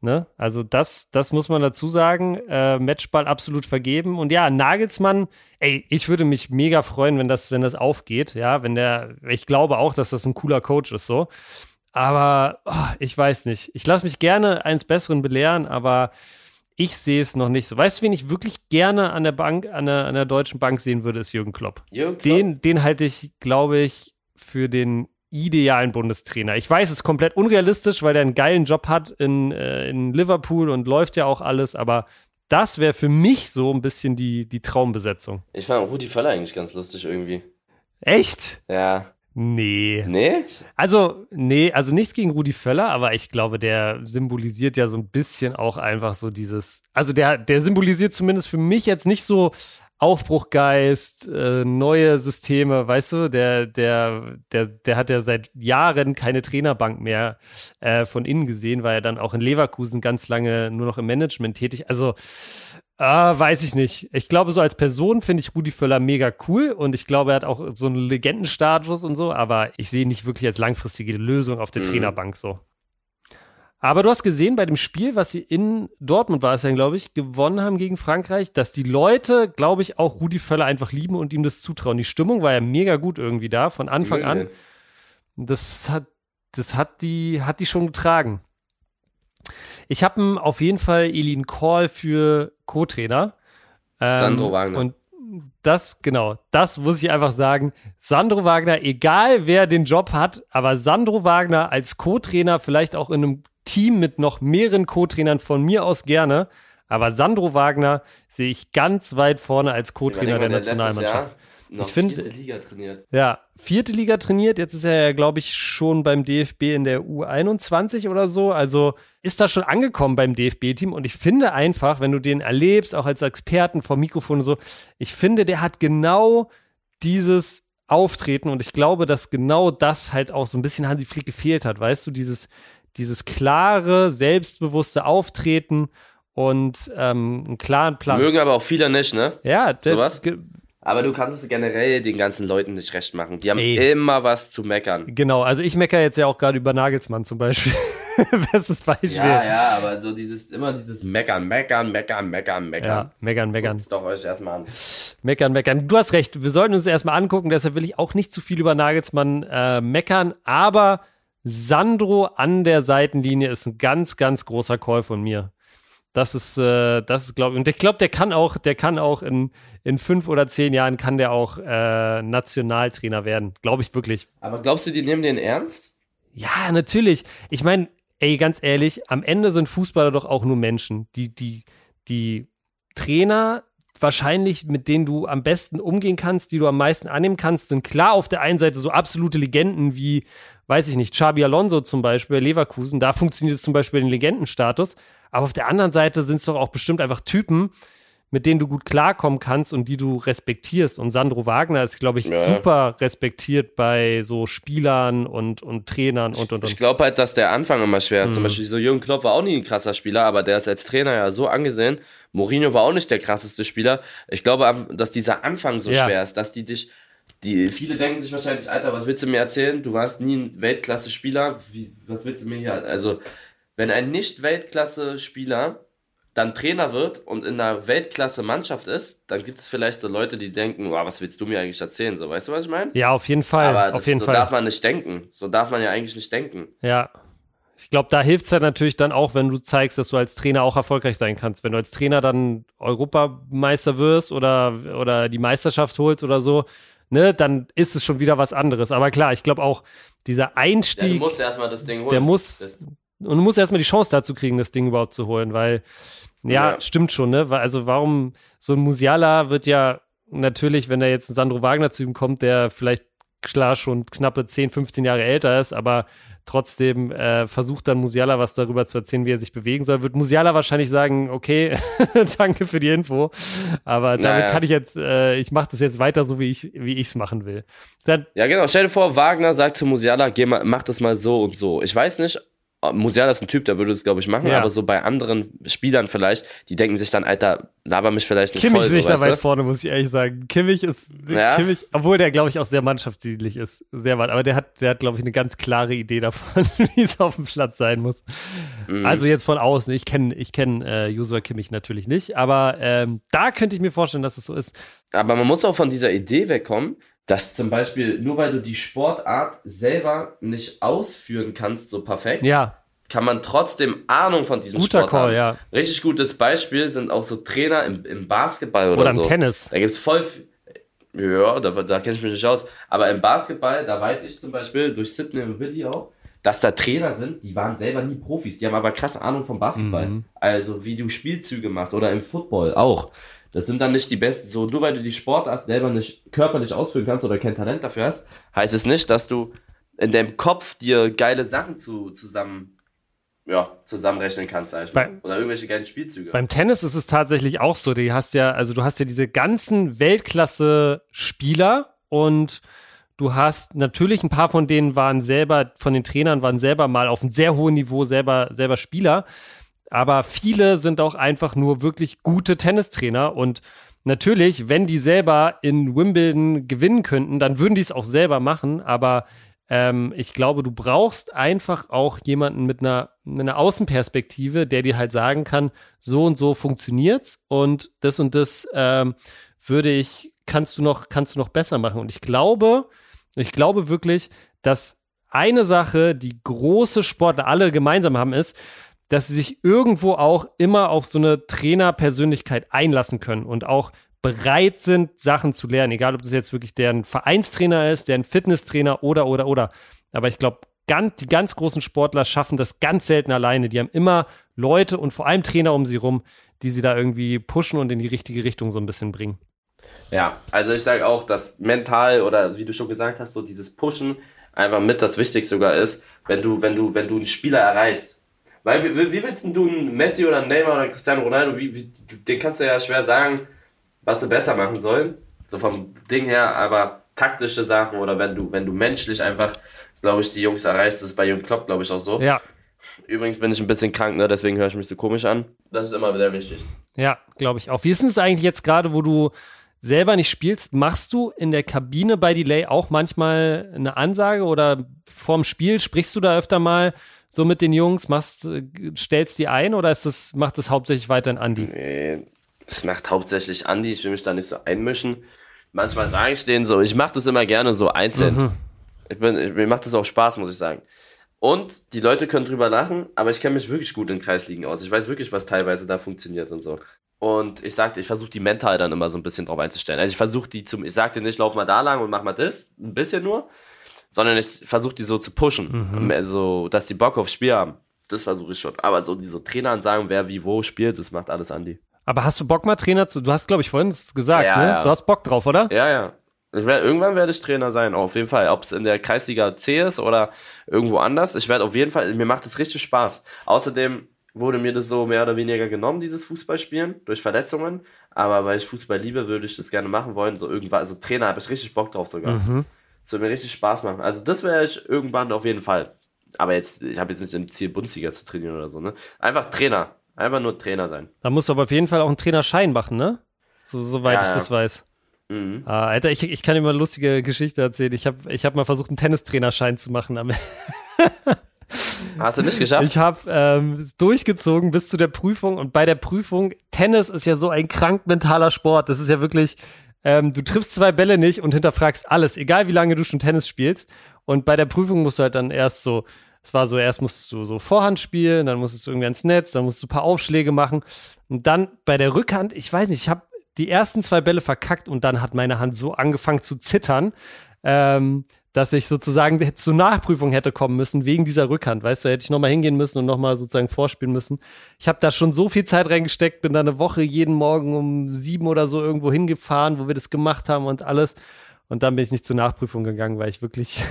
Ne? Also das, das muss man dazu sagen. Äh, Matchball absolut vergeben. Und ja, Nagelsmann, ey, ich würde mich mega freuen, wenn das, wenn das aufgeht. Ja, wenn der, ich glaube auch, dass das ein cooler Coach ist so. Aber oh, ich weiß nicht. Ich lasse mich gerne eines Besseren belehren, aber ich sehe es noch nicht so. Weißt du, wen ich wirklich gerne an der Bank, an der, an der Deutschen Bank sehen würde, ist Jürgen Klopp. Jürgen Klopp? Den, den halte ich, glaube ich, für den idealen Bundestrainer. Ich weiß, es ist komplett unrealistisch, weil er einen geilen Job hat in, äh, in Liverpool und läuft ja auch alles, aber das wäre für mich so ein bisschen die, die Traumbesetzung. Ich fand Rudi Völler eigentlich ganz lustig irgendwie. Echt? Ja. Nee. Nee? Also, nee, also nichts gegen Rudi Völler, aber ich glaube, der symbolisiert ja so ein bisschen auch einfach so dieses, also der, der symbolisiert zumindest für mich jetzt nicht so Aufbruchgeist, äh, neue Systeme, weißt du, der, der, der, der hat ja seit Jahren keine Trainerbank mehr äh, von innen gesehen, war ja dann auch in Leverkusen ganz lange nur noch im Management tätig. Also äh, weiß ich nicht. Ich glaube, so als Person finde ich Rudi Völler mega cool und ich glaube, er hat auch so einen Legendenstatus und so, aber ich sehe ihn nicht wirklich als langfristige Lösung auf der mhm. Trainerbank so. Aber du hast gesehen bei dem Spiel, was sie in Dortmund war es ja, glaube ich, gewonnen haben gegen Frankreich, dass die Leute, glaube ich, auch Rudi Völler einfach lieben und ihm das zutrauen. Die Stimmung war ja mega gut irgendwie da von Anfang an. Das hat, das hat die, hat die schon getragen. Ich habe auf jeden Fall Elin Call für Co-Trainer. Ähm, Sandro Wagner. Und das, genau, das muss ich einfach sagen. Sandro Wagner, egal wer den Job hat, aber Sandro Wagner als Co-Trainer, vielleicht auch in einem Team mit noch mehreren Co-Trainern von mir aus gerne. Aber Sandro Wagner sehe ich ganz weit vorne als Co-Trainer der, der Nationalmannschaft. Noch ich finde, vierte Liga trainiert. Ja, vierte Liga trainiert. Jetzt ist er ja, glaube ich, schon beim DFB in der U21 oder so. Also ist da schon angekommen beim DFB-Team. Und ich finde einfach, wenn du den erlebst, auch als Experten vom Mikrofon und so, ich finde, der hat genau dieses Auftreten. Und ich glaube, dass genau das halt auch so ein bisschen Hansi Flick gefehlt hat. Weißt du, dieses, dieses klare, selbstbewusste Auftreten und ähm, einen klaren Plan. Mögen aber auch viele nicht, ne? Ja, sowas. Aber du kannst es generell den ganzen Leuten nicht recht machen. Die haben Ey. immer was zu meckern. Genau, also ich meckere jetzt ja auch gerade über Nagelsmann zum Beispiel. Bestes Beispiel. Ja, ja, aber so dieses, immer dieses Meckern, Meckern, Meckern, Meckern, Meckern. Ja, Meckern, Meckern. Guckt's doch euch erstmal an. Meckern, Meckern. Du hast recht, wir sollten uns erstmal angucken, deshalb will ich auch nicht zu viel über Nagelsmann äh, meckern, aber Sandro an der Seitenlinie ist ein ganz, ganz großer Call von mir. Das ist, äh, das ist, glaube ich, und ich glaube, der kann auch, der kann auch in, in fünf oder zehn Jahren kann der auch äh, Nationaltrainer werden. Glaube ich wirklich. Aber glaubst du, die nehmen den ernst? Ja, natürlich. Ich meine, ey, ganz ehrlich, am Ende sind Fußballer doch auch nur Menschen. Die, die, die Trainer wahrscheinlich, mit denen du am besten umgehen kannst, die du am meisten annehmen kannst, sind klar auf der einen Seite so absolute Legenden wie weiß ich nicht, Xabi Alonso zum Beispiel, Leverkusen, da funktioniert es zum Beispiel den Legendenstatus. Aber auf der anderen Seite sind es doch auch bestimmt einfach Typen, mit denen du gut klarkommen kannst und die du respektierst. Und Sandro Wagner ist, glaube ich, ja. super respektiert bei so Spielern und, und Trainern und und und. Ich glaube halt, dass der Anfang immer schwer ist. Mhm. Zum Beispiel so Jürgen Klopp war auch nie ein krasser Spieler, aber der ist als Trainer ja so angesehen. Mourinho war auch nicht der krasseste Spieler. Ich glaube, dass dieser Anfang so ja. schwer ist, dass die dich die, viele denken sich wahrscheinlich, Alter, was willst du mir erzählen? Du warst nie ein Weltklasse-Spieler. Was willst du mir hier? Also, wenn ein Nicht-Weltklasse-Spieler dann Trainer wird und in einer Weltklasse-Mannschaft ist, dann gibt es vielleicht so Leute, die denken, wow, was willst du mir eigentlich erzählen? So, weißt du, was ich meine? Ja, auf jeden Fall. Aber das, auf jeden so Fall. darf man nicht denken. So darf man ja eigentlich nicht denken. Ja. Ich glaube, da hilft es halt natürlich dann auch, wenn du zeigst, dass du als Trainer auch erfolgreich sein kannst. Wenn du als Trainer dann Europameister wirst oder, oder die Meisterschaft holst oder so, ne, dann ist es schon wieder was anderes. Aber klar, ich glaube auch, dieser Einstieg. Ja, du musst erstmal das Ding holen. Der muss. Das und du musst erstmal die Chance dazu kriegen, das Ding überhaupt zu holen, weil, ja, ja. stimmt schon, ne? Also warum, so ein Musiala wird ja natürlich, wenn da jetzt ein Sandro Wagner zu ihm kommt, der vielleicht klar schon knappe 10, 15 Jahre älter ist, aber trotzdem äh, versucht dann Musiala was darüber zu erzählen, wie er sich bewegen soll, wird Musiala wahrscheinlich sagen, okay, danke für die Info, aber damit naja. kann ich jetzt, äh, ich mache das jetzt weiter so, wie ich wie ich's machen will. Dann, ja genau, stell dir vor, Wagner sagt zu Musiala, geh mal, mach das mal so und so. Ich weiß nicht, Musiala ist ein Typ, der würde das, glaube ich, machen, ja. aber so bei anderen Spielern vielleicht, die denken sich dann, Alter, laber mich vielleicht nicht Kimmich voll. Kimmich ist nicht da weit vorne, muss ich ehrlich sagen. Kimmich ist, ja. Kimmich, obwohl der, glaube ich, auch sehr mannschaftsdienlich ist, sehr weit, aber der hat, der hat, glaube ich, eine ganz klare Idee davon, wie es auf dem Platz sein muss. Mhm. Also jetzt von außen, ich kenne ich kenn, äh, Joshua Kimmich natürlich nicht, aber ähm, da könnte ich mir vorstellen, dass es so ist. Aber man muss auch von dieser Idee wegkommen, dass zum Beispiel, nur weil du die Sportart selber nicht ausführen kannst, so perfekt, ja. kann man trotzdem Ahnung von diesem Guter Sport Call, haben. Ja. Richtig gutes Beispiel sind auch so Trainer im, im Basketball oder, oder im so. Tennis. Da gibt es voll. Ja, da, da kenne ich mich nicht aus. Aber im Basketball, da weiß ich zum Beispiel durch Sidney und Willi auch, dass da Trainer sind, die waren selber nie Profis, die haben aber krasse Ahnung vom Basketball. Mhm. Also wie du Spielzüge machst oder im Football auch. Das sind dann nicht die besten, so nur weil du die Sportart selber nicht körperlich ausführen kannst oder kein Talent dafür hast, heißt es nicht, dass du in deinem Kopf dir geile Sachen zu, zusammen ja, zusammenrechnen kannst, sag ich mal. Oder irgendwelche geilen Spielzüge. Beim Tennis ist es tatsächlich auch so. Du hast ja, also du hast ja diese ganzen Weltklasse-Spieler und du hast natürlich ein paar von denen waren selber, von den Trainern waren selber mal auf einem sehr hohen Niveau selber, selber Spieler. Aber viele sind auch einfach nur wirklich gute Tennistrainer und natürlich, wenn die selber in Wimbledon gewinnen könnten, dann würden die es auch selber machen, aber ähm, ich glaube, du brauchst einfach auch jemanden mit einer, mit einer Außenperspektive, der dir halt sagen kann, so und so funktioniert's und das und das ähm, würde ich, kannst du noch, kannst du noch besser machen. Und ich glaube, ich glaube wirklich, dass eine Sache, die große Sportler alle gemeinsam haben, ist, dass sie sich irgendwo auch immer auf so eine Trainerpersönlichkeit einlassen können und auch bereit sind, Sachen zu lernen. Egal, ob das jetzt wirklich deren Vereinstrainer ist, deren Fitnesstrainer oder, oder, oder. Aber ich glaube, ganz, die ganz großen Sportler schaffen das ganz selten alleine. Die haben immer Leute und vor allem Trainer um sie rum, die sie da irgendwie pushen und in die richtige Richtung so ein bisschen bringen. Ja, also ich sage auch, dass mental oder wie du schon gesagt hast, so dieses Pushen einfach mit das Wichtigste sogar ist, wenn du, wenn du, wenn du einen Spieler erreichst. Weil wie, wie willst du einen Messi oder einen Neymar oder Cristiano Ronaldo, wie, wie, den kannst du ja schwer sagen, was sie besser machen sollen. So vom Ding her, aber taktische Sachen oder wenn du, wenn du menschlich einfach, glaube ich, die Jungs erreichst, das ist bei Jürgen Klopp, glaube ich, auch so. Ja. Übrigens bin ich ein bisschen krank, ne? deswegen höre ich mich so komisch an. Das ist immer sehr wichtig. Ja, glaube ich auch. Wie ist es eigentlich jetzt gerade, wo du selber nicht spielst, machst du in der Kabine bei Delay auch manchmal eine Ansage oder vorm Spiel sprichst du da öfter mal so mit den Jungs, machst, stellst die ein oder ist das, macht das hauptsächlich weiterhin Andi? Nee, das macht hauptsächlich Andi, ich will mich da nicht so einmischen. Manchmal sage ich denen so, ich mache das immer gerne so einzeln. Mhm. Ich bin, ich, mir macht das auch Spaß, muss ich sagen. Und die Leute können drüber lachen, aber ich kenne mich wirklich gut in Kreisligen aus. Ich weiß wirklich, was teilweise da funktioniert und so. Und ich sagte, ich versuche die mental dann immer so ein bisschen drauf einzustellen. Also ich versuche die zum, ich sagte nicht, lauf mal da lang und mach mal das, ein bisschen nur, sondern ich versuche die so zu pushen, mhm. also dass die Bock aufs Spiel haben. Das versuche ich schon. Aber so diese Trainer sagen, wer wie wo spielt, das macht alles Andi. Aber hast du Bock mal Trainer zu? Du hast, glaube ich, vorhin gesagt, ja, ne? Ja. Du hast Bock drauf, oder? Ja, ja. Werd, irgendwann werde ich Trainer sein, auf jeden Fall. Ob es in der Kreisliga C ist oder irgendwo anders. Ich werde auf jeden Fall, mir macht es richtig Spaß. Außerdem wurde mir das so mehr oder weniger genommen, dieses Fußballspielen, durch Verletzungen. Aber weil ich Fußball liebe, würde ich das gerne machen wollen. So irgendwann, also Trainer habe ich richtig Bock drauf sogar. Mhm. Das würde mir richtig Spaß machen. Also das wäre ich irgendwann auf jeden Fall. Aber jetzt, ich habe jetzt nicht im Ziel, Bundesliga zu trainieren oder so, ne? Einfach Trainer. Einfach nur Trainer sein. Da musst du aber auf jeden Fall auch einen Trainerschein machen, ne? So, soweit ja, ich das weiß. Mhm. Ah, Alter, ich, ich kann dir mal eine lustige Geschichte erzählen. Ich habe ich hab mal versucht, einen Tennistrainerschein zu machen. Hast du nicht geschafft? Ich habe ähm, durchgezogen bis zu der Prüfung und bei der Prüfung, Tennis ist ja so ein krank mentaler Sport. Das ist ja wirklich, ähm, du triffst zwei Bälle nicht und hinterfragst alles, egal wie lange du schon Tennis spielst. Und bei der Prüfung musst du halt dann erst so es war so, erst musstest du so Vorhand spielen, dann musstest du irgendwie ins Netz, dann musst du ein paar Aufschläge machen. Und dann bei der Rückhand, ich weiß nicht, ich habe die ersten zwei Bälle verkackt und dann hat meine Hand so angefangen zu zittern, ähm, dass ich sozusagen zur Nachprüfung hätte kommen müssen wegen dieser Rückhand. Weißt du, hätte ich nochmal hingehen müssen und nochmal sozusagen vorspielen müssen. Ich habe da schon so viel Zeit reingesteckt, bin da eine Woche jeden Morgen um sieben oder so irgendwo hingefahren, wo wir das gemacht haben und alles. Und dann bin ich nicht zur Nachprüfung gegangen, weil ich wirklich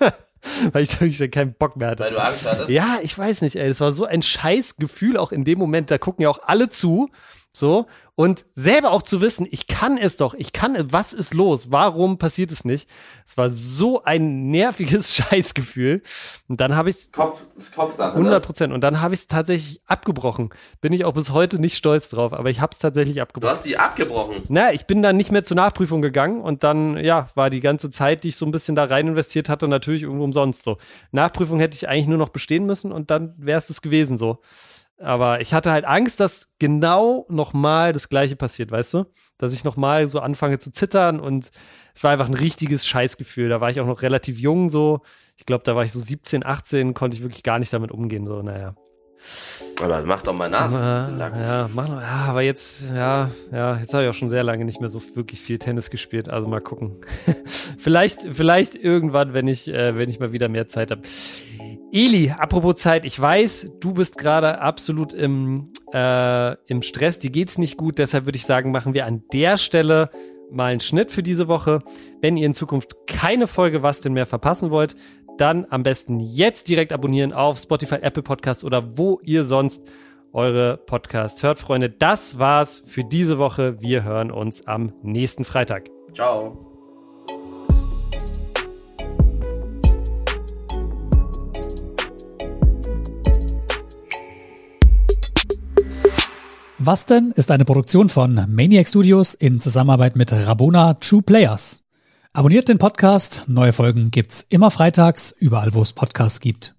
weil ich wirklich keinen Bock mehr hatte. Weil du Angst hattest? Ja, ich weiß nicht, ey. Das war so ein scheiß Gefühl auch in dem Moment. Da gucken ja auch alle zu. So. Und selber auch zu wissen, ich kann es doch, ich kann, was ist los? Warum passiert es nicht? Es war so ein nerviges Scheißgefühl. Und dann habe ich es. Kopf, Kopfsache. 100 ne? Prozent. Und dann habe ich es tatsächlich abgebrochen. Bin ich auch bis heute nicht stolz drauf, aber ich habe es tatsächlich abgebrochen. Du hast die abgebrochen? Na, ich bin dann nicht mehr zur Nachprüfung gegangen und dann, ja, war die ganze Zeit, die ich so ein bisschen da rein investiert hatte, natürlich irgendwo umsonst so. Nachprüfung hätte ich eigentlich nur noch bestehen müssen und dann wäre es es gewesen so. Aber ich hatte halt Angst, dass genau nochmal das Gleiche passiert, weißt du? Dass ich nochmal so anfange zu zittern und es war einfach ein richtiges Scheißgefühl. Da war ich auch noch relativ jung, so. Ich glaube, da war ich so 17, 18, konnte ich wirklich gar nicht damit umgehen, so, naja. Aber mach doch mal nach. Äh, ja, mach noch, ja, aber jetzt, ja, ja, jetzt habe ich auch schon sehr lange nicht mehr so wirklich viel Tennis gespielt. Also mal gucken. vielleicht, vielleicht irgendwann, wenn ich, äh, wenn ich mal wieder mehr Zeit habe. Eli, apropos Zeit, ich weiß, du bist gerade absolut im, äh, im Stress, dir geht's nicht gut, deshalb würde ich sagen, machen wir an der Stelle mal einen Schnitt für diese Woche. Wenn ihr in Zukunft keine Folge Was denn mehr verpassen wollt, dann am besten jetzt direkt abonnieren auf Spotify, Apple Podcasts oder wo ihr sonst eure Podcasts hört. Freunde, das war's für diese Woche. Wir hören uns am nächsten Freitag. Ciao. Was denn ist eine Produktion von Maniac Studios in Zusammenarbeit mit Rabona True Players. Abonniert den Podcast. Neue Folgen gibt's immer freitags, überall wo es Podcasts gibt.